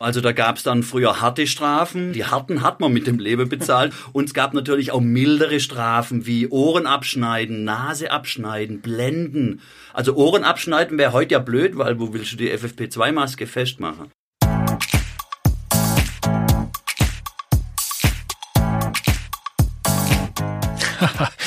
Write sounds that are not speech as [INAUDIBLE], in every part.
Also da gab es dann früher harte Strafen. Die harten hat man mit dem Leben bezahlt. [LAUGHS] Und es gab natürlich auch mildere Strafen wie Ohren abschneiden, Nase abschneiden, blenden. Also Ohren abschneiden wäre heute ja blöd, weil wo willst du die FFP2-Maske festmachen? [LAUGHS]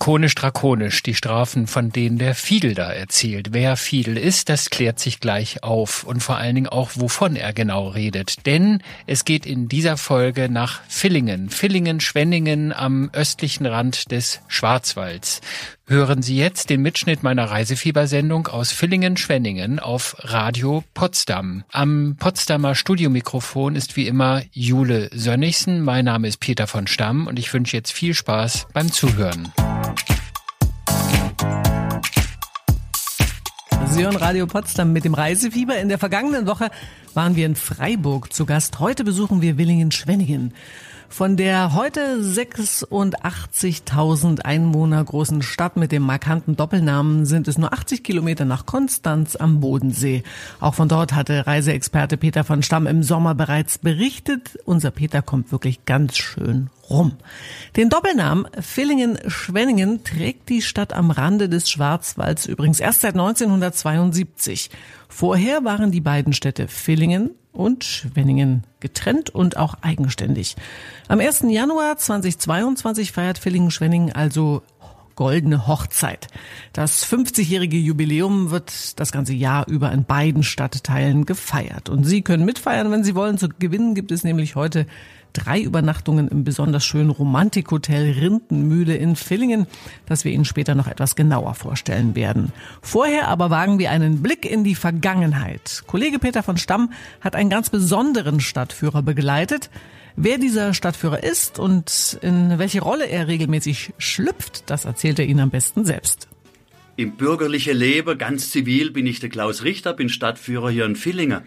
Drakonisch, drakonisch, die Strafen, von denen der Fiedel da erzählt. Wer Fiedel ist, das klärt sich gleich auf und vor allen Dingen auch, wovon er genau redet. Denn es geht in dieser Folge nach Villingen. Villingen, Schwenningen am östlichen Rand des Schwarzwalds. Hören Sie jetzt den Mitschnitt meiner Reisefiebersendung aus Villingen-Schwenningen auf Radio Potsdam. Am Potsdamer Studiomikrofon ist wie immer Jule Sönnigsen. Mein Name ist Peter von Stamm und ich wünsche jetzt viel Spaß beim Zuhören. Hören Radio Potsdam mit dem Reisefieber. In der vergangenen Woche waren wir in Freiburg zu Gast. Heute besuchen wir Villingen-Schwenningen. Von der heute 86.000 Einwohner großen Stadt mit dem markanten Doppelnamen sind es nur 80 Kilometer nach Konstanz am Bodensee. Auch von dort hatte Reiseexperte Peter von Stamm im Sommer bereits berichtet. Unser Peter kommt wirklich ganz schön rum. Den Doppelnamen Villingen-Schwenningen trägt die Stadt am Rande des Schwarzwalds übrigens erst seit 1972. Vorher waren die beiden Städte Villingen und Schwenningen getrennt und auch eigenständig. Am 1. Januar 2022 feiert Villingen-Schwenningen also goldene Hochzeit. Das 50-jährige Jubiläum wird das ganze Jahr über in beiden Stadtteilen gefeiert. Und Sie können mitfeiern, wenn Sie wollen. Zu gewinnen gibt es nämlich heute drei Übernachtungen im besonders schönen Romantikhotel Rindenmühle in Villingen, das wir Ihnen später noch etwas genauer vorstellen werden. Vorher aber wagen wir einen Blick in die Vergangenheit. Kollege Peter von Stamm hat einen ganz besonderen Stadtführer begleitet. Wer dieser Stadtführer ist und in welche Rolle er regelmäßig schlüpft, das erzählt er Ihnen am besten selbst. Im bürgerlichen Leben, ganz zivil, bin ich der Klaus Richter, bin Stadtführer hier in Villingen.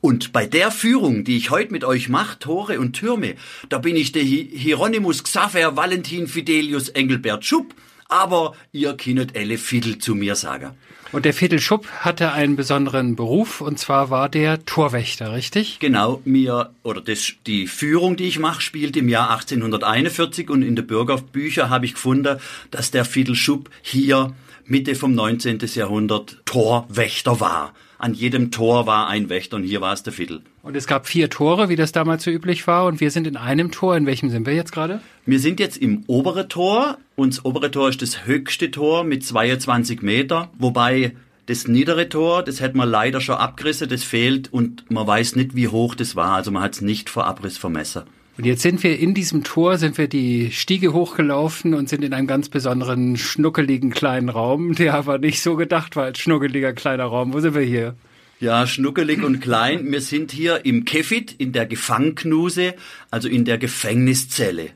Und bei der Führung, die ich heute mit euch mache, Tore und Türme, da bin ich der Hieronymus Xaver Valentin Fidelius Engelbert Schupp. Aber ihr könnt alle Fiddle zu mir sagen. Und der Fiddle Schupp hatte einen besonderen Beruf, und zwar war der Torwächter, richtig? Genau, mir, oder das, die Führung, die ich mache, spielt im Jahr 1841 und in den Bürgerbüchern habe ich gefunden, dass der Fiddle Schupp hier Mitte vom 19. Jahrhundert Torwächter war. An jedem Tor war ein Wächter und hier war es der Viertel. Und es gab vier Tore, wie das damals so üblich war. Und wir sind in einem Tor. In welchem sind wir jetzt gerade? Wir sind jetzt im oberen Tor. Und das obere Tor ist das höchste Tor mit 22 Meter. Wobei das niedere Tor, das hätte man leider schon abgerissen, das fehlt und man weiß nicht, wie hoch das war. Also man hat es nicht vor Abriss vermessen. Und jetzt sind wir in diesem Tor, sind wir die Stiege hochgelaufen und sind in einem ganz besonderen schnuckeligen kleinen Raum, der aber nicht so gedacht war als schnuckeliger kleiner Raum. Wo sind wir hier? Ja, schnuckelig und klein. Wir sind hier im Kefit, in der Gefangknuse, also in der Gefängniszelle.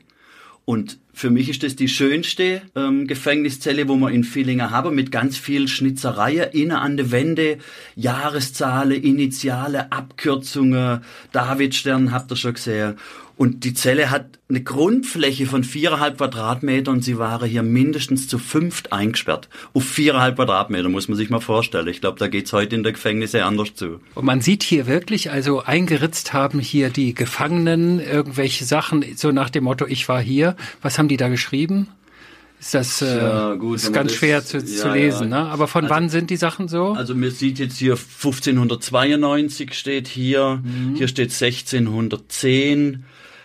Und für mich ist das die schönste ähm, Gefängniszelle, wo wir in Villingen haben, mit ganz viel Schnitzereien, innen an der Wände, Jahreszahlen, Initiale, Abkürzungen, Davidstern habt ihr schon gesehen. Und die Zelle hat eine Grundfläche von viereinhalb Quadratmeter und sie waren hier mindestens zu fünft eingesperrt. Auf viereinhalb Quadratmeter muss man sich mal vorstellen. Ich glaube, da geht's heute in der Gefängnisse anders zu. Und man sieht hier wirklich, also eingeritzt haben hier die Gefangenen irgendwelche Sachen, so nach dem Motto, ich war hier. Was haben die da geschrieben? Ist das äh, ja, gut, ist ganz das, schwer zu, ja, zu lesen, ja. ne? Aber von also, wann sind die Sachen so? Also mir sieht jetzt hier 1592 steht hier, mhm. hier steht 1610.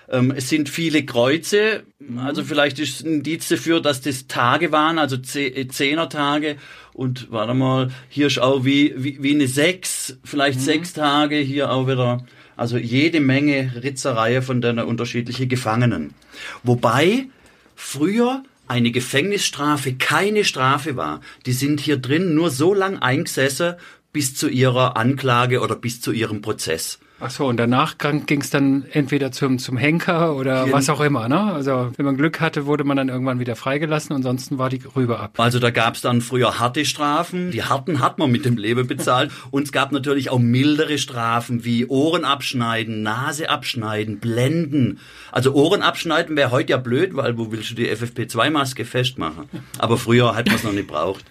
Ähm, es sind viele Kreuze, also vielleicht ist ein Indiz dafür, dass das Tage waren, also äh, Zehner-Tage. Und warte mal, hier ist auch wie, wie, wie eine Sechs, vielleicht mhm. sechs Tage, hier auch wieder. Also jede Menge Ritzerreihe von den unterschiedlichen Gefangenen. Wobei früher eine Gefängnisstrafe keine Strafe war. Die sind hier drin nur so lang eingesessen bis zu ihrer Anklage oder bis zu ihrem Prozess. Ach so, und danach ging es dann entweder zum, zum Henker oder Gen was auch immer, ne? Also wenn man Glück hatte, wurde man dann irgendwann wieder freigelassen, ansonsten war die Rübe ab. Also da gab es dann früher harte Strafen, die harten hat man mit dem Leben bezahlt [LAUGHS] und es gab natürlich auch mildere Strafen wie Ohren abschneiden, Nase abschneiden, blenden. Also Ohren abschneiden wäre heute ja blöd, weil wo willst du die FFP2-Maske festmachen? Aber früher hat man es noch nicht braucht.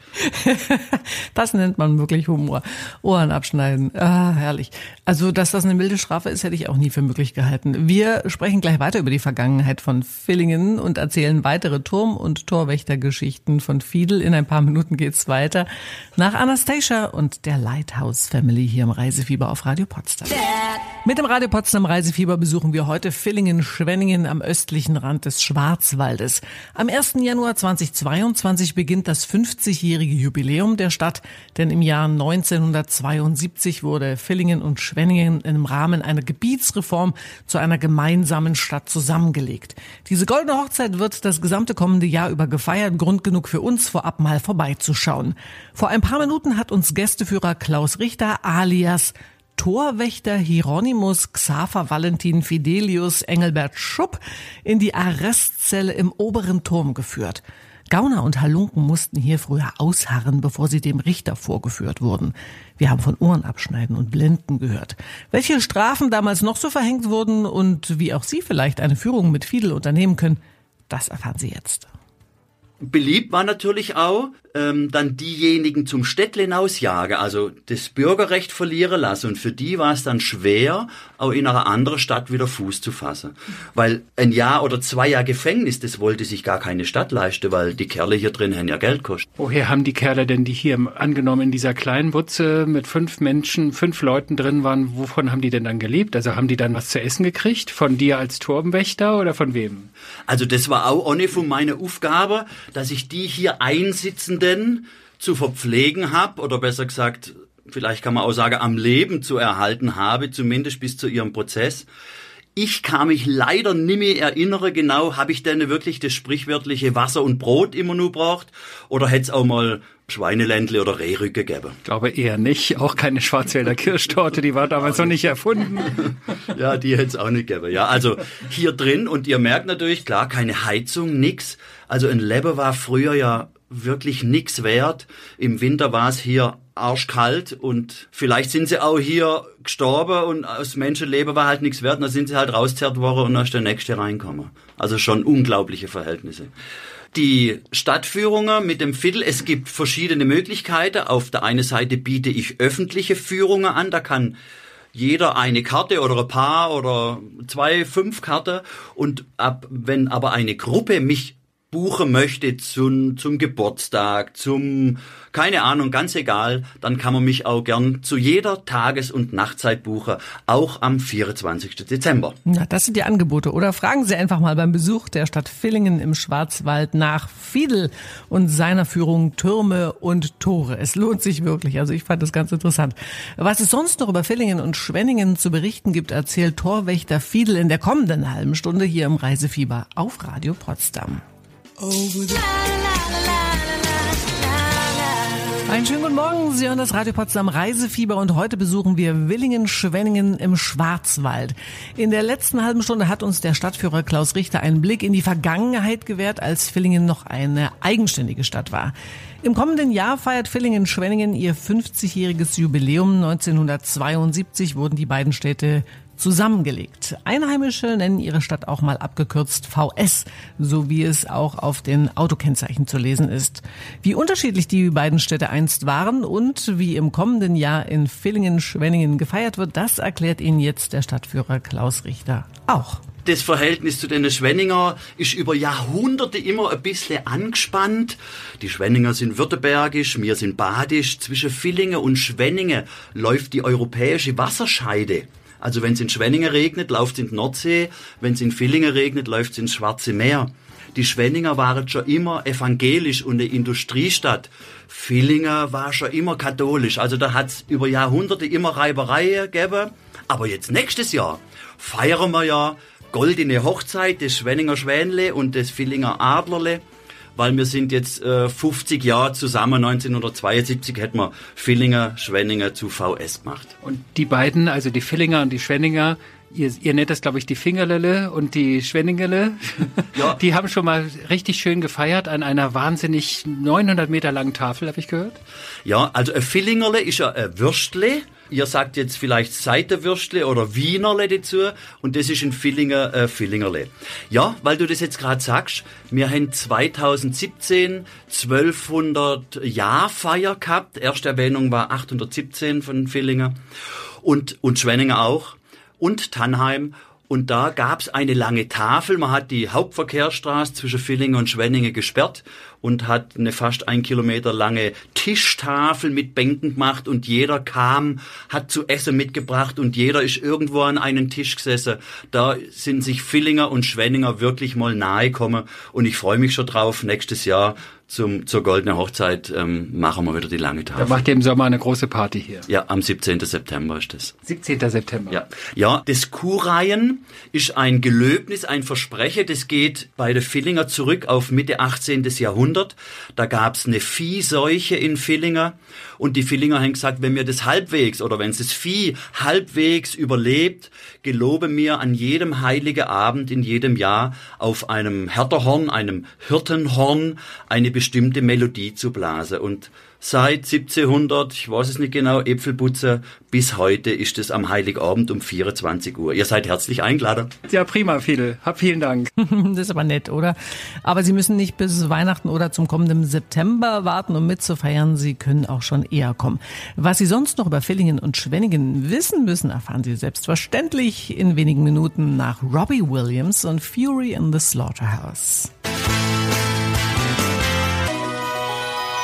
[LAUGHS] das nennt man wirklich Humor. Ohren abschneiden, ah, herrlich. Also dass das eine eine milde Strafe ist, hätte ich auch nie für möglich gehalten. Wir sprechen gleich weiter über die Vergangenheit von Villingen und erzählen weitere Turm- und Torwächtergeschichten von Fiedel. In ein paar Minuten geht's weiter nach Anastasia und der Lighthouse Family hier im Reisefieber auf Radio Potsdam. Mit dem Radio Potsdam Reisefieber besuchen wir heute Villingen-Schwenningen am östlichen Rand des Schwarzwaldes. Am 1. Januar 2022 beginnt das 50-jährige Jubiläum der Stadt, denn im Jahr 1972 wurde Villingen und Schwenningen im Rahmen einer Gebietsreform zu einer gemeinsamen Stadt zusammengelegt. Diese goldene Hochzeit wird das gesamte kommende Jahr über gefeiert, Grund genug für uns vorab mal vorbeizuschauen. Vor ein paar Minuten hat uns Gästeführer Klaus Richter alias Torwächter Hieronymus Xaver Valentin Fidelius Engelbert Schupp in die Arrestzelle im oberen Turm geführt. Gauner und Halunken mussten hier früher ausharren, bevor sie dem Richter vorgeführt wurden. Wir haben von Ohren abschneiden und Blenden gehört. Welche Strafen damals noch so verhängt wurden und wie auch Sie vielleicht eine Führung mit Fiedel unternehmen können, das erfahren Sie jetzt. Beliebt war natürlich auch, ähm, dann diejenigen zum Städtle hinausjagen, also das Bürgerrecht verlieren lassen. Und für die war es dann schwer, auch in einer anderen Stadt wieder Fuß zu fassen. Weil ein Jahr oder zwei Jahre Gefängnis, das wollte sich gar keine Stadt leisten, weil die Kerle hier drin haben ja Geld kostet. Woher haben die Kerle denn, die hier angenommen in dieser kleinen Butze mit fünf Menschen, fünf Leuten drin waren, wovon haben die denn dann gelebt? Also haben die dann was zu essen gekriegt? Von dir als Turmwächter oder von wem? Also das war auch ohne von meiner Aufgabe, dass ich die hier Einsitzenden zu verpflegen habe oder besser gesagt, vielleicht kann man auch sagen, am Leben zu erhalten habe, zumindest bis zu ihrem Prozess. Ich kann mich leider nicht mehr erinnern, genau, habe ich denn wirklich das sprichwörtliche Wasser und Brot immer nur braucht oder hätte es auch mal Schweineländle oder Rehrücke gegeben? Ich glaube eher nicht. Auch keine Schwarzwälder Kirschtorte, die war damals noch nicht erfunden. [LAUGHS] ja, die hätte es auch nicht gegeben. Ja, also hier drin und ihr merkt natürlich, klar, keine Heizung, nix. Also ein Leben war früher ja wirklich nix wert. Im Winter war es hier arschkalt und vielleicht sind sie auch hier gestorben und aus Menschenleben war halt nichts wert, und dann sind sie halt rauszerrt worden und dann ist der nächste reinkommen. Also schon unglaubliche Verhältnisse. Die Stadtführungen mit dem Viertel, es gibt verschiedene Möglichkeiten. Auf der einen Seite biete ich öffentliche Führungen an, da kann jeder eine Karte oder ein paar oder zwei, fünf Karten und ab, wenn aber eine Gruppe mich buchen möchte zum, zum Geburtstag, zum, keine Ahnung, ganz egal, dann kann man mich auch gern zu jeder Tages- und Nachtzeit buchen, auch am 24. Dezember. Na, das sind die Angebote. Oder fragen Sie einfach mal beim Besuch der Stadt Villingen im Schwarzwald nach Fiedel und seiner Führung Türme und Tore. Es lohnt sich wirklich. Also ich fand das ganz interessant. Was es sonst noch über Villingen und Schwenningen zu berichten gibt, erzählt Torwächter Fiedel in der kommenden halben Stunde hier im Reisefieber auf Radio Potsdam. Einen schönen guten Morgen, Sie hören das Radio Potsdam Reisefieber und heute besuchen wir Willingen-Schwenningen im Schwarzwald. In der letzten halben Stunde hat uns der Stadtführer Klaus Richter einen Blick in die Vergangenheit gewährt, als Villingen noch eine eigenständige Stadt war. Im kommenden Jahr feiert Villingen-Schwenningen ihr 50-jähriges Jubiläum. 1972 wurden die beiden Städte zusammengelegt. Einheimische nennen ihre Stadt auch mal abgekürzt VS, so wie es auch auf den Autokennzeichen zu lesen ist. Wie unterschiedlich die beiden Städte einst waren und wie im kommenden Jahr in Villingen-Schwenningen gefeiert wird, das erklärt Ihnen jetzt der Stadtführer Klaus Richter auch. Das Verhältnis zu den Schwenninger ist über Jahrhunderte immer ein bisschen angespannt. Die Schwenninger sind württembergisch, wir sind badisch. Zwischen Villingen und Schwenningen läuft die europäische Wasserscheide. Also wenn es in Schwenningen regnet, läuft es in die Nordsee. Wenn es in Villingen regnet, läuft es ins Schwarze Meer. Die Schwenninger waren schon immer evangelisch und eine Industriestadt. Villingen war schon immer katholisch. Also da hat es über Jahrhunderte immer Reibereien gegeben. Aber jetzt nächstes Jahr feiern wir ja goldene Hochzeit des Schwenninger Schwänle und des Villinger Adlerle weil wir sind jetzt äh, 50 Jahre zusammen. 1972 hätten wir Villinger, Schwenninger zu VS gemacht. Und die beiden, also die Villinger und die Schwenninger, ihr, ihr nennt das, glaube ich, die Fingerlelle und die Schwenningerle. [LAUGHS] Ja. Die haben schon mal richtig schön gefeiert an einer wahnsinnig 900 Meter langen Tafel, habe ich gehört. Ja, also ein Villingerle ist ja ein Würstle Ihr sagt jetzt vielleicht Seitenwürstle oder Wienerle dazu und das ist ein Villinger äh, Villingerle. Ja, weil du das jetzt gerade sagst, wir haben 2017 1200 Jahrfeier gehabt. Erste Erwähnung war 817 von Villinger und und Schwenninger auch. und Tannheim. Und da gab's eine lange Tafel. Man hat die Hauptverkehrsstraße zwischen Villingen und Schwenningen gesperrt und hat eine fast ein Kilometer lange Tischtafel mit Bänken gemacht und jeder kam, hat zu essen mitgebracht und jeder ist irgendwo an einen Tisch gesessen. Da sind sich Villinger und Schwenninger wirklich mal nahe gekommen und ich freue mich schon drauf, nächstes Jahr zum, zur goldenen Hochzeit ähm, machen wir wieder die lange Tafel. Da macht ihr im Sommer eine große Party hier. Ja, am 17. September ist das. 17. September. Ja, ja das Kuhreihen ist ein Gelöbnis, ein Versprechen, das geht bei der Villinger zurück auf Mitte 18. Jahrhundert. Da gab's eine Viehseuche in Villinger und die Villinger haben gesagt, wenn mir das halbwegs oder wenn das Vieh halbwegs überlebt, gelobe mir an jedem heiligen Abend in jedem Jahr auf einem Härterhorn, einem Hirtenhorn, eine bestimmte Melodie zu blasen. Und seit 1700, ich weiß es nicht genau, Äpfelputzer, bis heute ist es am Heiligabend um 24 Uhr. Ihr seid herzlich eingeladen. Ja, prima, Fidel. Hab vielen Dank. [LAUGHS] das ist aber nett, oder? Aber Sie müssen nicht bis Weihnachten oder zum kommenden September warten, um mitzufeiern. Sie können auch schon eher kommen. Was Sie sonst noch über Villingen und Schwenningen wissen müssen, erfahren Sie selbstverständlich in wenigen Minuten nach Robbie Williams und Fury in the Slaughterhouse.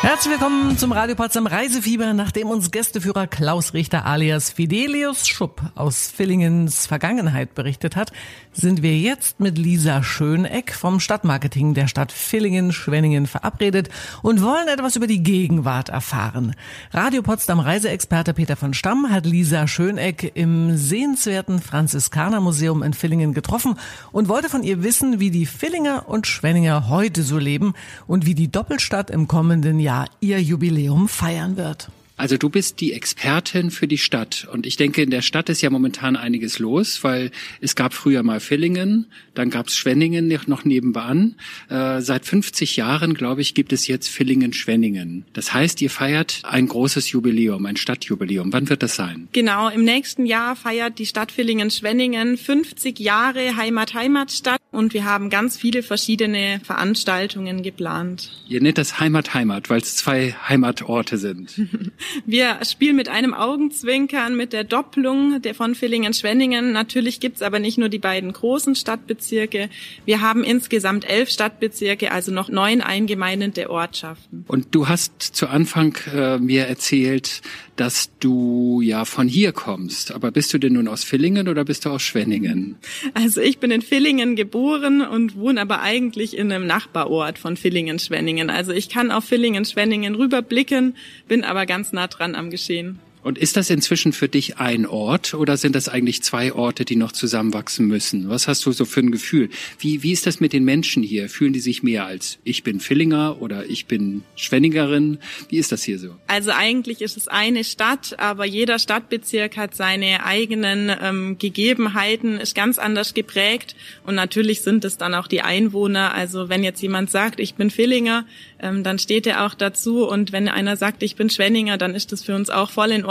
Herzlich willkommen zum Radio Potsdam Reisefieber, nachdem uns Gästeführer Klaus Richter alias Fidelius Schupp aus Villingens Vergangenheit berichtet hat, sind wir jetzt mit Lisa Schöneck vom Stadtmarketing der Stadt Villingen-Schwenningen verabredet und wollen etwas über die Gegenwart erfahren. Radio Potsdam Reiseexperte Peter von Stamm hat Lisa Schöneck im sehenswerten Franziskanermuseum in Villingen getroffen und wollte von ihr wissen, wie die Villinger und Schwenninger heute so leben und wie die Doppelstadt im kommenden Jahr Jahr ihr Jubiläum feiern wird. Also du bist die Expertin für die Stadt und ich denke, in der Stadt ist ja momentan einiges los, weil es gab früher mal Villingen, dann gab es Schwenningen noch nebenan. Äh, seit 50 Jahren, glaube ich, gibt es jetzt Villingen-Schwenningen. Das heißt, ihr feiert ein großes Jubiläum, ein Stadtjubiläum. Wann wird das sein? Genau, im nächsten Jahr feiert die Stadt Villingen-Schwenningen 50 Jahre Heimat-Heimatstadt und wir haben ganz viele verschiedene Veranstaltungen geplant. Ihr nennt das Heimat-Heimat, weil es zwei Heimatorte sind. [LAUGHS] Wir spielen mit einem Augenzwinkern, mit der Doppelung der von Villingen-Schwenningen. Natürlich gibt's aber nicht nur die beiden großen Stadtbezirke. Wir haben insgesamt elf Stadtbezirke, also noch neun eingemeindete Ortschaften. Und du hast zu Anfang äh, mir erzählt, dass du ja von hier kommst. Aber bist du denn nun aus Villingen oder bist du aus Schwenningen? Also ich bin in Villingen geboren und wohne aber eigentlich in einem Nachbarort von Villingen-Schwenningen. Also ich kann auf Villingen-Schwenningen rüberblicken, bin aber ganz nah dran am Geschehen. Und ist das inzwischen für dich ein Ort oder sind das eigentlich zwei Orte, die noch zusammenwachsen müssen? Was hast du so für ein Gefühl? Wie, wie ist das mit den Menschen hier? Fühlen die sich mehr als ich bin Villinger oder ich bin Schwenningerin? Wie ist das hier so? Also eigentlich ist es eine Stadt, aber jeder Stadtbezirk hat seine eigenen ähm, Gegebenheiten, ist ganz anders geprägt und natürlich sind es dann auch die Einwohner. Also wenn jetzt jemand sagt, ich bin Villinger, ähm, dann steht er auch dazu und wenn einer sagt, ich bin Schwenninger, dann ist das für uns auch voll in Ordnung.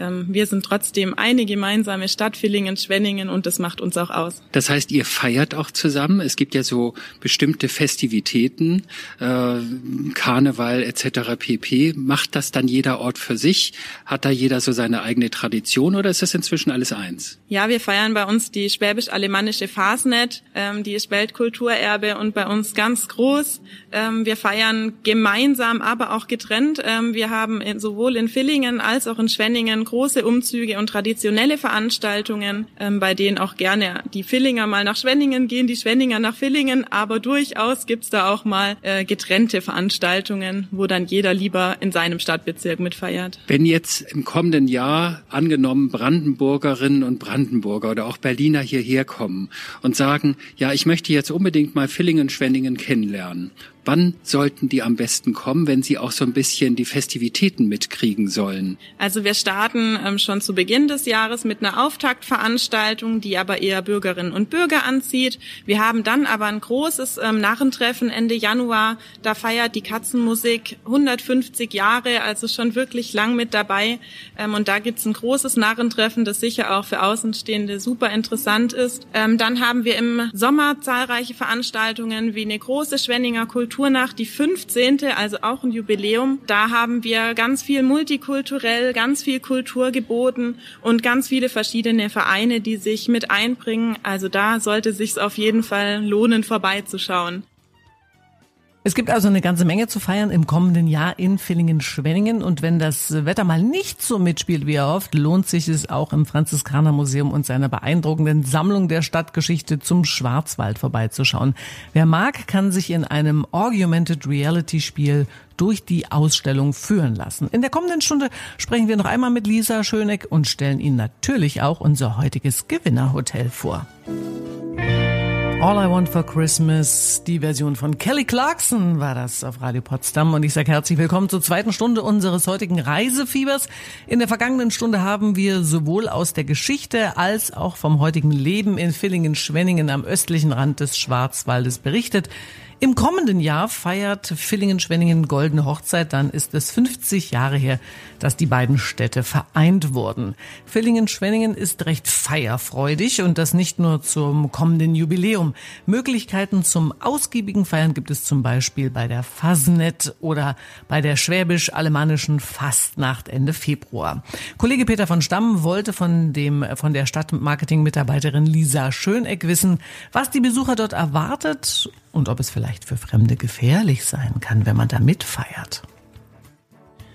Ähm, wir sind trotzdem eine gemeinsame Stadt, Villingen, Schwenningen und das macht uns auch aus. Das heißt, ihr feiert auch zusammen. Es gibt ja so bestimmte Festivitäten, äh, Karneval etc. pp. Macht das dann jeder Ort für sich? Hat da jeder so seine eigene Tradition oder ist das inzwischen alles eins? Ja, wir feiern bei uns die schwäbisch-alemannische Fasnet. Ähm, die ist Weltkulturerbe und bei uns ganz groß. Ähm, wir feiern gemeinsam, aber auch getrennt. Ähm, wir haben in, sowohl in Villingen als auch in Schwenningen große Umzüge und traditionelle Veranstaltungen, ähm, bei denen auch gerne die Villinger mal nach Schwenningen gehen, die Schwenninger nach Villingen, aber durchaus gibt's da auch mal äh, getrennte Veranstaltungen, wo dann jeder lieber in seinem Stadtbezirk mitfeiert. Wenn jetzt im kommenden Jahr angenommen Brandenburgerinnen und Brandenburger oder auch Berliner hierher kommen und sagen, ja, ich möchte jetzt unbedingt mal Villingen, Schwenningen kennenlernen. Wann sollten die am besten kommen, wenn sie auch so ein bisschen die Festivitäten mitkriegen sollen? Also wir starten ähm, schon zu Beginn des Jahres mit einer Auftaktveranstaltung, die aber eher Bürgerinnen und Bürger anzieht. Wir haben dann aber ein großes ähm, Narrentreffen Ende Januar. Da feiert die Katzenmusik 150 Jahre, also schon wirklich lang mit dabei. Ähm, und da gibt's ein großes Narrentreffen, das sicher auch für Außenstehende super interessant ist. Ähm, dann haben wir im Sommer zahlreiche Veranstaltungen wie eine große Schwenninger Kultur Kulturnacht, die 15., also auch ein Jubiläum. Da haben wir ganz viel multikulturell, ganz viel Kultur geboten und ganz viele verschiedene Vereine, die sich mit einbringen. Also da sollte sich's auf jeden Fall lohnen, vorbeizuschauen. Es gibt also eine ganze Menge zu feiern im kommenden Jahr in Villingen-Schwenningen. Und wenn das Wetter mal nicht so mitspielt wie erhofft, lohnt sich es auch im Franziskanermuseum und seiner beeindruckenden Sammlung der Stadtgeschichte zum Schwarzwald vorbeizuschauen. Wer mag, kann sich in einem Augmented Reality Spiel durch die Ausstellung führen lassen. In der kommenden Stunde sprechen wir noch einmal mit Lisa Schöneck und stellen Ihnen natürlich auch unser heutiges Gewinnerhotel vor. All I Want for Christmas, die Version von Kelly Clarkson war das auf Radio Potsdam und ich sage herzlich willkommen zur zweiten Stunde unseres heutigen Reisefiebers. In der vergangenen Stunde haben wir sowohl aus der Geschichte als auch vom heutigen Leben in Villingen-Schwenningen am östlichen Rand des Schwarzwaldes berichtet. Im kommenden Jahr feiert Villingen-Schwenningen Goldene Hochzeit. Dann ist es 50 Jahre her, dass die beiden Städte vereint wurden. Villingen-Schwenningen ist recht feierfreudig und das nicht nur zum kommenden Jubiläum. Möglichkeiten zum ausgiebigen Feiern gibt es zum Beispiel bei der Fasnet oder bei der schwäbisch-alemannischen Fastnacht Ende Februar. Kollege Peter von Stamm wollte von dem, von der Stadtmarketing-Mitarbeiterin Lisa Schöneck wissen, was die Besucher dort erwartet und ob es vielleicht für Fremde gefährlich sein kann, wenn man da mitfeiert.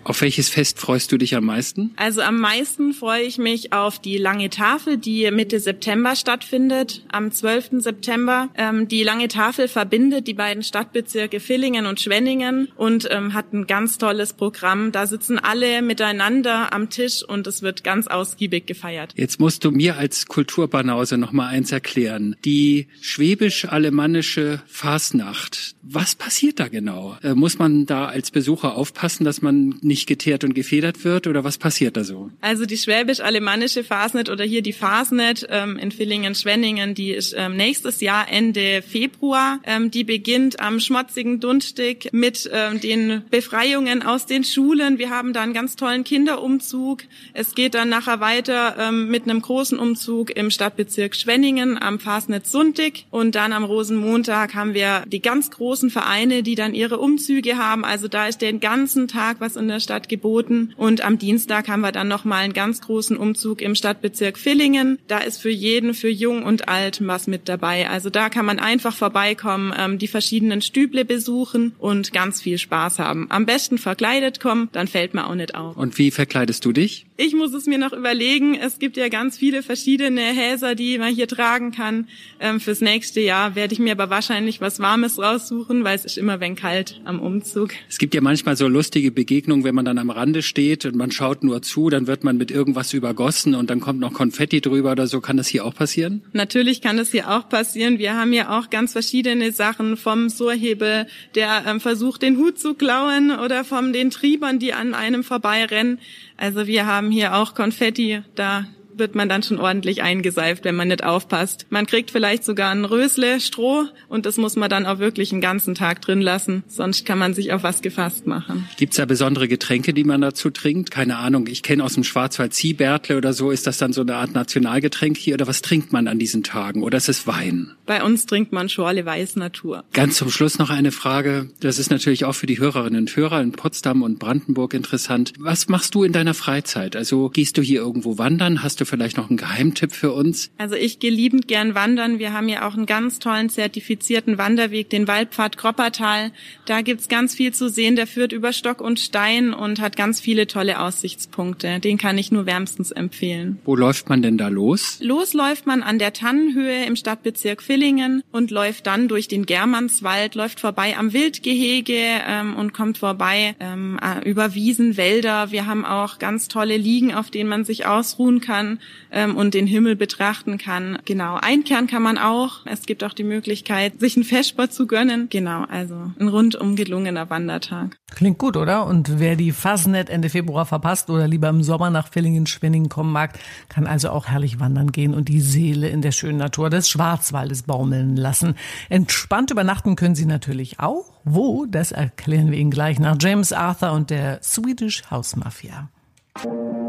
Auf welches Fest freust du dich am meisten? Also am meisten freue ich mich auf die lange Tafel, die Mitte September stattfindet, am 12. September. Ähm, die lange Tafel verbindet die beiden Stadtbezirke Villingen und Schwenningen und ähm, hat ein ganz tolles Programm. Da sitzen alle miteinander am Tisch und es wird ganz ausgiebig gefeiert. Jetzt musst du mir als Kulturbanause noch mal eins erklären. Die schwäbisch-alemannische Fasnacht. Was passiert da genau? Äh, muss man da als Besucher aufpassen, dass man nicht nicht geteert und gefedert wird oder was passiert da so? Also die schwäbisch-alemannische Fasnet oder hier die Fasnet ähm, in Villingen-Schwenningen, die ist ähm, nächstes Jahr Ende Februar. Ähm, die beginnt am schmutzigen Dunstig mit ähm, den Befreiungen aus den Schulen. Wir haben da einen ganz tollen Kinderumzug. Es geht dann nachher weiter ähm, mit einem großen Umzug im Stadtbezirk Schwenningen am Fasnet Sundig und dann am Rosenmontag haben wir die ganz großen Vereine, die dann ihre Umzüge haben. Also da ist den ganzen Tag was in der Stadt geboten. Und am Dienstag haben wir dann nochmal einen ganz großen Umzug im Stadtbezirk Villingen. Da ist für jeden, für jung und alt was mit dabei. Also da kann man einfach vorbeikommen, ähm, die verschiedenen Stüble besuchen und ganz viel Spaß haben. Am besten verkleidet kommen, dann fällt man auch nicht auf. Und wie verkleidest du dich? Ich muss es mir noch überlegen. Es gibt ja ganz viele verschiedene Häser, die man hier tragen kann. Ähm, fürs nächste Jahr werde ich mir aber wahrscheinlich was Warmes raussuchen, weil es ist immer wenn kalt am Umzug. Es gibt ja manchmal so lustige Begegnungen, wenn man dann am Rande steht und man schaut nur zu, dann wird man mit irgendwas übergossen und dann kommt noch Konfetti drüber oder so. Kann das hier auch passieren? Natürlich kann das hier auch passieren. Wir haben ja auch ganz verschiedene Sachen vom Surhebel, der ähm, versucht, den Hut zu klauen oder vom den Triebern, die an einem vorbeirennen. Also wir haben hier auch Konfetti, da wird man dann schon ordentlich eingeseift, wenn man nicht aufpasst. Man kriegt vielleicht sogar ein Rösle Stroh und das muss man dann auch wirklich einen ganzen Tag drin lassen, sonst kann man sich auf was gefasst machen. Gibt's da besondere Getränke, die man dazu trinkt? Keine Ahnung, ich kenne aus dem Schwarzwald Ziehbärtle oder so. Ist das dann so eine Art Nationalgetränk hier oder was trinkt man an diesen Tagen? Oder ist es Wein? Bei uns trinkt man Schorle Weiß Natur. Ganz zum Schluss noch eine Frage. Das ist natürlich auch für die Hörerinnen und Hörer in Potsdam und Brandenburg interessant. Was machst du in deiner Freizeit? Also gehst du hier irgendwo wandern? Hast du vielleicht noch einen Geheimtipp für uns? Also ich gehe liebend gern wandern. Wir haben ja auch einen ganz tollen zertifizierten Wanderweg, den Waldpfad Kroppertal. Da gibt's ganz viel zu sehen. Der führt über Stock und Stein und hat ganz viele tolle Aussichtspunkte. Den kann ich nur wärmstens empfehlen. Wo läuft man denn da los? Los läuft man an der Tannenhöhe im Stadtbezirk Villingen und läuft dann durch den Germanswald, läuft vorbei am Wildgehege ähm, und kommt vorbei ähm, äh, über Wiesen, Wälder. Wir haben auch ganz tolle Liegen, auf denen man sich ausruhen kann ähm, und den Himmel betrachten kann. Genau, einkehren kann man auch. Es gibt auch die Möglichkeit, sich einen Vesper zu gönnen. Genau, also ein rundum gelungener Wandertag. Klingt gut, oder? Und wer die Fasnet Ende Februar verpasst oder lieber im Sommer nach Villingen-Schwenningen kommen mag, kann also auch herrlich wandern gehen und die Seele in der schönen Natur des Schwarzwaldes baumeln lassen. Entspannt übernachten können Sie natürlich auch. Wo? Das erklären wir Ihnen gleich nach James Arthur und der Swedish House Mafia.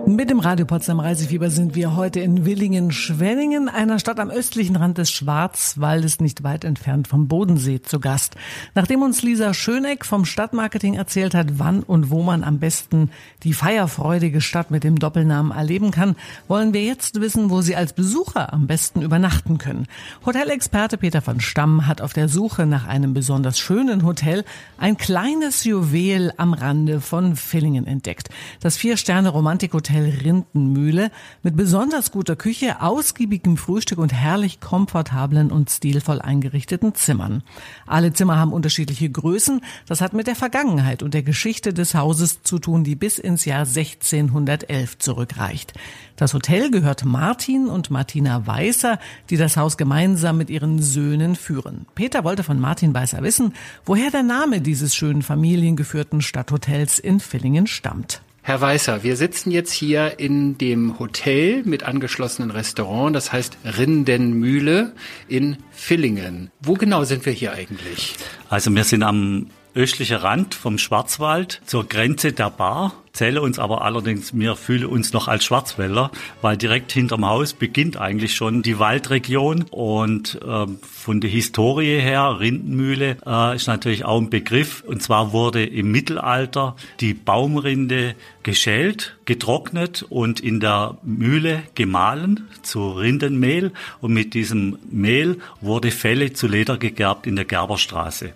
Mit dem Radio Potsdam Reisefieber sind wir heute in Willingen-Schwenningen, einer Stadt am östlichen Rand des Schwarzwaldes, nicht weit entfernt vom Bodensee, zu Gast. Nachdem uns Lisa Schöneck vom Stadtmarketing erzählt hat, wann und wo man am besten die feierfreudige Stadt mit dem Doppelnamen erleben kann, wollen wir jetzt wissen, wo Sie als Besucher am besten übernachten können. Hotelexperte Peter von Stamm hat auf der Suche nach einem besonders schönen Hotel ein kleines Juwel am Rande von Villingen entdeckt. Das Vier-Sterne-Romantikhotel Hotel Rindenmühle mit besonders guter Küche, ausgiebigem Frühstück und herrlich komfortablen und stilvoll eingerichteten Zimmern. Alle Zimmer haben unterschiedliche Größen. Das hat mit der Vergangenheit und der Geschichte des Hauses zu tun, die bis ins Jahr 1611 zurückreicht. Das Hotel gehört Martin und Martina Weißer, die das Haus gemeinsam mit ihren Söhnen führen. Peter wollte von Martin Weißer wissen, woher der Name dieses schönen familiengeführten Stadthotels in Villingen stammt. Herr Weißer, wir sitzen jetzt hier in dem Hotel mit angeschlossenen Restaurant, das heißt Rindenmühle in Villingen. Wo genau sind wir hier eigentlich? Also wir sind am östlichen Rand vom Schwarzwald zur Grenze der Bar zähle uns aber allerdings, wir fühlen uns noch als Schwarzwälder, weil direkt hinterm Haus beginnt eigentlich schon die Waldregion. Und äh, von der Historie her, Rindenmühle äh, ist natürlich auch ein Begriff. Und zwar wurde im Mittelalter die Baumrinde geschält, getrocknet und in der Mühle gemahlen zu Rindenmehl. Und mit diesem Mehl wurde Felle zu Leder gegerbt in der Gerberstraße.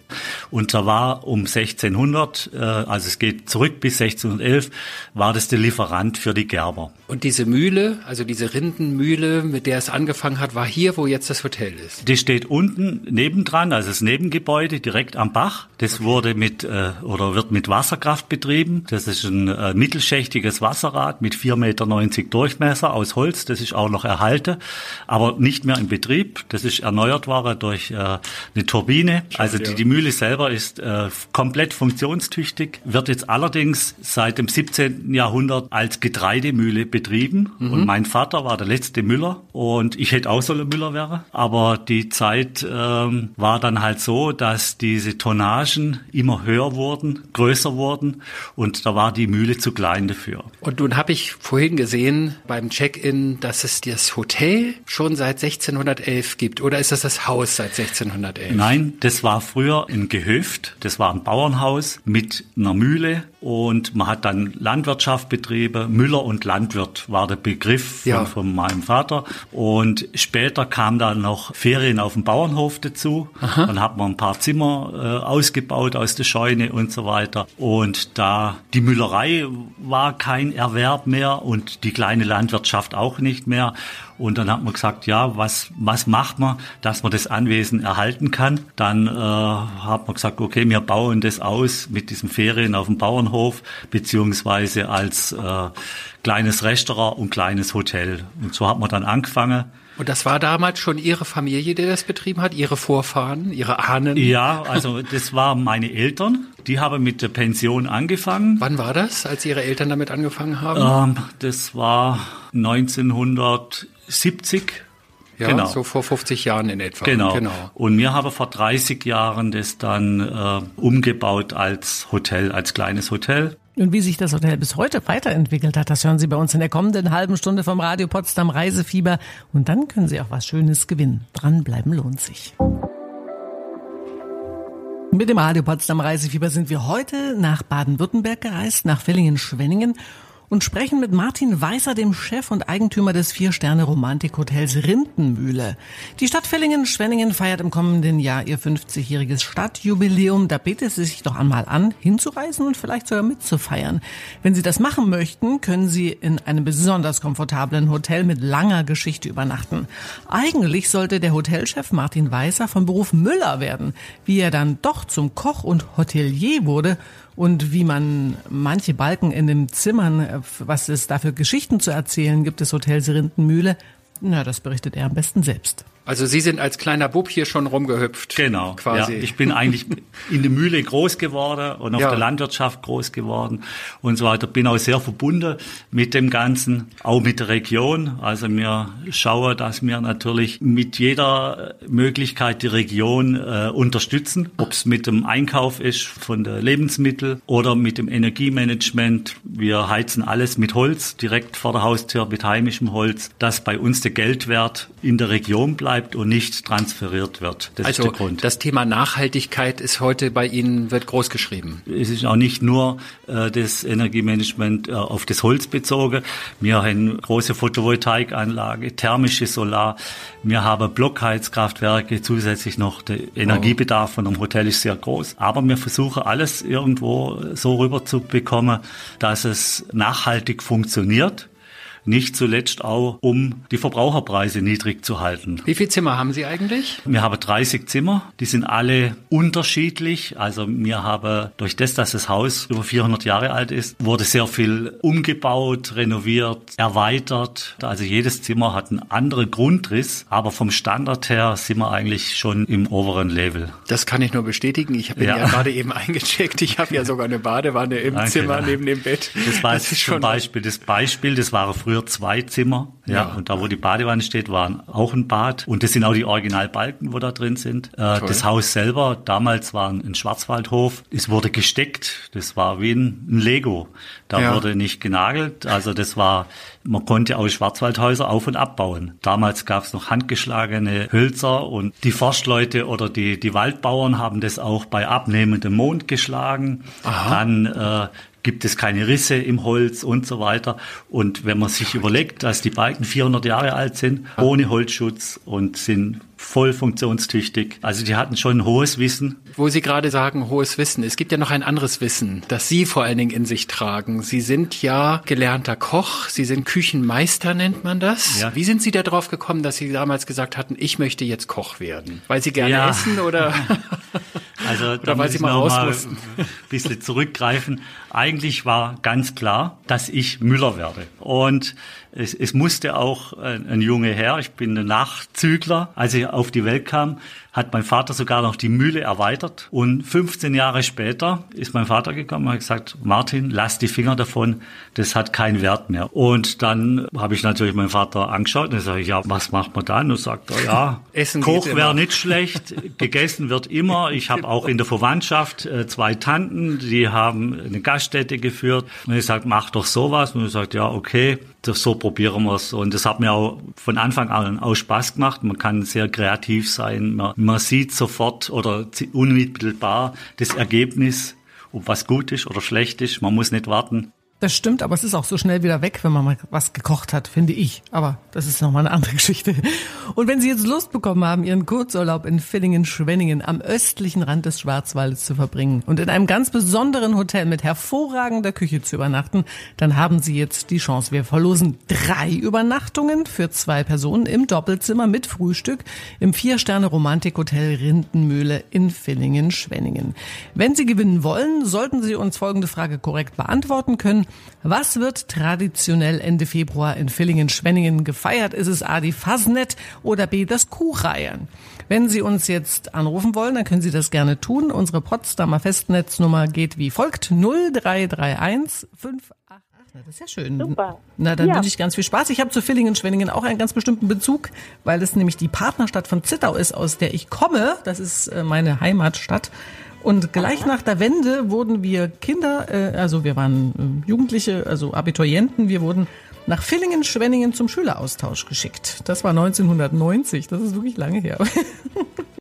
Und da war um 1600, äh, also es geht zurück bis 1611, war das der Lieferant für die Gerber. Und diese Mühle, also diese Rindenmühle, mit der es angefangen hat, war hier, wo jetzt das Hotel ist? Die steht unten nebendran, also das Nebengebäude direkt am Bach. Das okay. wurde mit äh, oder wird mit Wasserkraft betrieben. Das ist ein äh, mittelschächtiges Wasserrad mit 4,90 Meter Durchmesser aus Holz. Das ist auch noch erhalten, aber nicht mehr in Betrieb. Das ist erneuert worden durch äh, eine Turbine. Also die, die Mühle selber ist äh, komplett funktionstüchtig, wird jetzt allerdings seit dem 17. Jahrhundert als Getreidemühle betrieben. Mhm. Und mein Vater war der letzte Müller und ich hätte auch sollen Müller werden. Aber die Zeit ähm, war dann halt so, dass diese Tonnagen immer höher wurden, größer wurden und da war die Mühle zu klein dafür. Und nun habe ich vorhin gesehen beim Check-in, dass es das Hotel schon seit 1611 gibt. Oder ist das das Haus seit 1611? Nein, das war früher ein Gehöft. Das war ein Bauernhaus mit einer Mühle und man hat dann Landwirtschaft betrieben. Müller und Landwirt war der Begriff von, ja. von meinem Vater. Und später kam dann noch Ferien auf dem Bauernhof dazu. Aha. Dann hat man ein paar Zimmer äh, ausgebaut aus der Scheune und so weiter. Und da die Müllerei war kein Erwerb mehr und die kleine Landwirtschaft auch nicht mehr. Und dann hat man gesagt, ja, was, was macht man, dass man das Anwesen erhalten kann? Dann äh, hat man gesagt, okay, wir bauen das aus mit diesen Ferien auf dem Bauernhof, beziehungsweise als äh, kleines Restaurant und kleines Hotel. Und so hat man dann angefangen. Und das war damals schon Ihre Familie, die das betrieben hat, Ihre Vorfahren, Ihre Ahnen? Ja, also das waren meine Eltern. Die haben mit der Pension angefangen. Wann war das, als Ihre Eltern damit angefangen haben? Ähm, das war 1970. Ja, genau. so vor 50 Jahren in etwa. Genau. genau. Und wir haben vor 30 Jahren das dann äh, umgebaut als Hotel, als kleines Hotel. Und wie sich das Hotel bis heute weiterentwickelt hat, das hören Sie bei uns in der kommenden halben Stunde vom Radio Potsdam Reisefieber. Und dann können Sie auch was Schönes gewinnen. Dranbleiben lohnt sich. Mit dem Radio Potsdam Reisefieber sind wir heute nach Baden-Württemberg gereist, nach Villingen-Schwenningen und sprechen mit Martin Weißer, dem Chef und Eigentümer des Vier-Sterne-Romantik-Hotels Rindenmühle. Die Stadt Villingen-Schwenningen feiert im kommenden Jahr ihr 50-jähriges Stadtjubiläum. Da bietet es sich doch einmal an, hinzureisen und vielleicht sogar mitzufeiern. Wenn Sie das machen möchten, können Sie in einem besonders komfortablen Hotel mit langer Geschichte übernachten. Eigentlich sollte der Hotelchef Martin Weißer von Beruf Müller werden. Wie er dann doch zum Koch und Hotelier wurde und wie man manche Balken in den Zimmern, äh, was es da für Geschichten zu erzählen gibt, des Hotels Rindenmühle, na, das berichtet er am besten selbst. Also Sie sind als kleiner Bub hier schon rumgehüpft. Genau. Quasi. Ja, ich bin eigentlich in der Mühle groß geworden und auf Ja. der Landwirtschaft groß geworden und so weiter. Bin auch sehr verbunden mit dem Ganzen, auch mit der Region. Also mir schaue, dass wir natürlich mit jeder Möglichkeit die Region äh, unterstützen, ob es mit dem Einkauf ist von der Lebensmittel oder mit dem Energiemanagement. Wir heizen alles mit Holz, direkt vor der Haustür mit heimischem Holz, dass bei uns der Geldwert in der Region bleibt und nicht transferiert wird. Das ist Also der Grund. das Thema Nachhaltigkeit ist heute bei Ihnen, wird groß geschrieben. Es ist auch nicht nur äh, das Energiemanagement äh, auf das Holz bezogen. Wir haben große Photovoltaikanlage, thermische Solar. Wir haben Blockheizkraftwerke, zusätzlich noch der Energiebedarf von einem Hotel ist sehr groß. Aber wir versuchen alles irgendwo so rüber zu bekommen, dass es nachhaltig funktioniert. Nicht zuletzt auch, um die Verbraucherpreise niedrig zu halten. Wie viele Zimmer haben Sie eigentlich? Wir haben 30 Zimmer, die sind alle unterschiedlich. Also wir haben durch das, dass das Haus über 400 Jahre alt ist, wurde sehr viel umgebaut, renoviert, erweitert. Also jedes Zimmer hat einen anderen Grundriss, aber vom Standard her sind wir eigentlich schon im oberen Level. Das kann ich nur bestätigen. Ich habe ja. Ja. gerade eben [LAUGHS] eingecheckt. Ich habe ja sogar eine Badewanne im Danke, Zimmer ja. neben dem Bett. Das war jetzt zum Beispiel das Beispiel, das waren früher zwei Zimmer. Ja, Ja. Und da, wo die Badewanne steht, waren auch ein Bad. Und das sind auch die Originalbalken, wo da drin sind. Äh, das Haus selber, damals war ein Schwarzwaldhof. Es wurde gesteckt. Das war wie ein ein Lego. Da Ja. wurde nicht genagelt. Also das war, man konnte aus Schwarzwaldhäuser auf- und abbauen. Damals gab es noch handgeschlagene Hölzer und die Forstleute oder die, die Waldbauern haben das auch bei abnehmendem Mond geschlagen. Dann äh, gibt es keine Risse im Holz und so weiter. Und wenn man sich überlegt, dass die Balken 400 Jahre alt sind, ohne Holzschutz und sind voll funktionstüchtig. Also die hatten schon ein hohes Wissen. Wo Sie gerade sagen, hohes Wissen. Es gibt ja noch ein anderes Wissen, das Sie vor allen Dingen in sich tragen. Sie sind ja gelernter Koch. Sie sind Küchenmeister, nennt man das. Ja. Wie sind Sie darauf gekommen, dass Sie damals gesagt hatten, ich möchte jetzt Koch werden? Weil Sie gerne Ja. essen oder? [LAUGHS] Also da muss ich mal mal ein bisschen zurückgreifen. Eigentlich war ganz klar, dass ich Müller werde. Und es, es musste auch ein, ein Junge her. Ich bin ein Nachzügler. Als ich auf die Welt kam, hat mein Vater sogar noch die Mühle erweitert. Und 15 Jahre später ist mein Vater gekommen und hat gesagt, Martin, lass die Finger davon, das hat keinen Wert mehr. Und dann habe ich natürlich meinen Vater angeschaut und sage, ja, was macht man dann? Und sagt er, ja, [LAUGHS] Essen Koch wäre nicht schlecht, gegessen wird immer. Ich [LAUGHS] habe auch in der Verwandtschaft äh, zwei Tanten, die haben eine Gaststätte geführt. Und ich sage, mach doch sowas. Und ich sagt, ja, okay, das, so probieren wir's. Und das hat mir auch von Anfang an auch Spaß gemacht. Man kann sehr kreativ sein. Man, man sieht sofort oder unmittelbar das Ergebnis, ob was gut ist oder schlecht ist. Man muss nicht warten. Das stimmt, aber es ist auch so schnell wieder weg, wenn man mal was gekocht hat, finde ich. Aber das ist nochmal eine andere [LAUGHS] Geschichte. Und wenn Sie jetzt Lust bekommen haben, Ihren Kurzurlaub in Villingen-Schwenningen am östlichen Rand des Schwarzwaldes zu verbringen und in einem ganz besonderen Hotel mit hervorragender Küche zu übernachten, dann haben Sie jetzt die Chance. Wir verlosen drei Übernachtungen für zwei Personen im Doppelzimmer mit Frühstück im Vier-Sterne-Romantik-Hotel Rindenmühle in Villingen-Schwenningen. Wenn Sie gewinnen wollen, sollten Sie uns folgende Frage korrekt beantworten können. Was wird traditionell Ende Februar in Villingen-Schwenningen gefeiert? Ist es A, die Fasnet oder B, das Kuchreiern? Wenn Sie uns jetzt anrufen wollen, dann können Sie das gerne tun. Unsere Potsdamer Festnetznummer geht wie folgt 0331 58. Na, das ist ja schön. Super. Na, dann Ja. wünsche ich ganz viel Spaß. Ich habe zu Villingen-Schwenningen auch einen ganz bestimmten Bezug, weil es nämlich die Partnerstadt von Zittau ist, aus der ich komme. Das ist äh, meine Heimatstadt. Und gleich nach der Wende wurden wir Kinder, äh, also wir waren äh, Jugendliche, also Abiturienten, wir wurden nach Villingen-Schwenningen zum Schüleraustausch geschickt. Das war 1990, das ist wirklich lange her. [LAUGHS]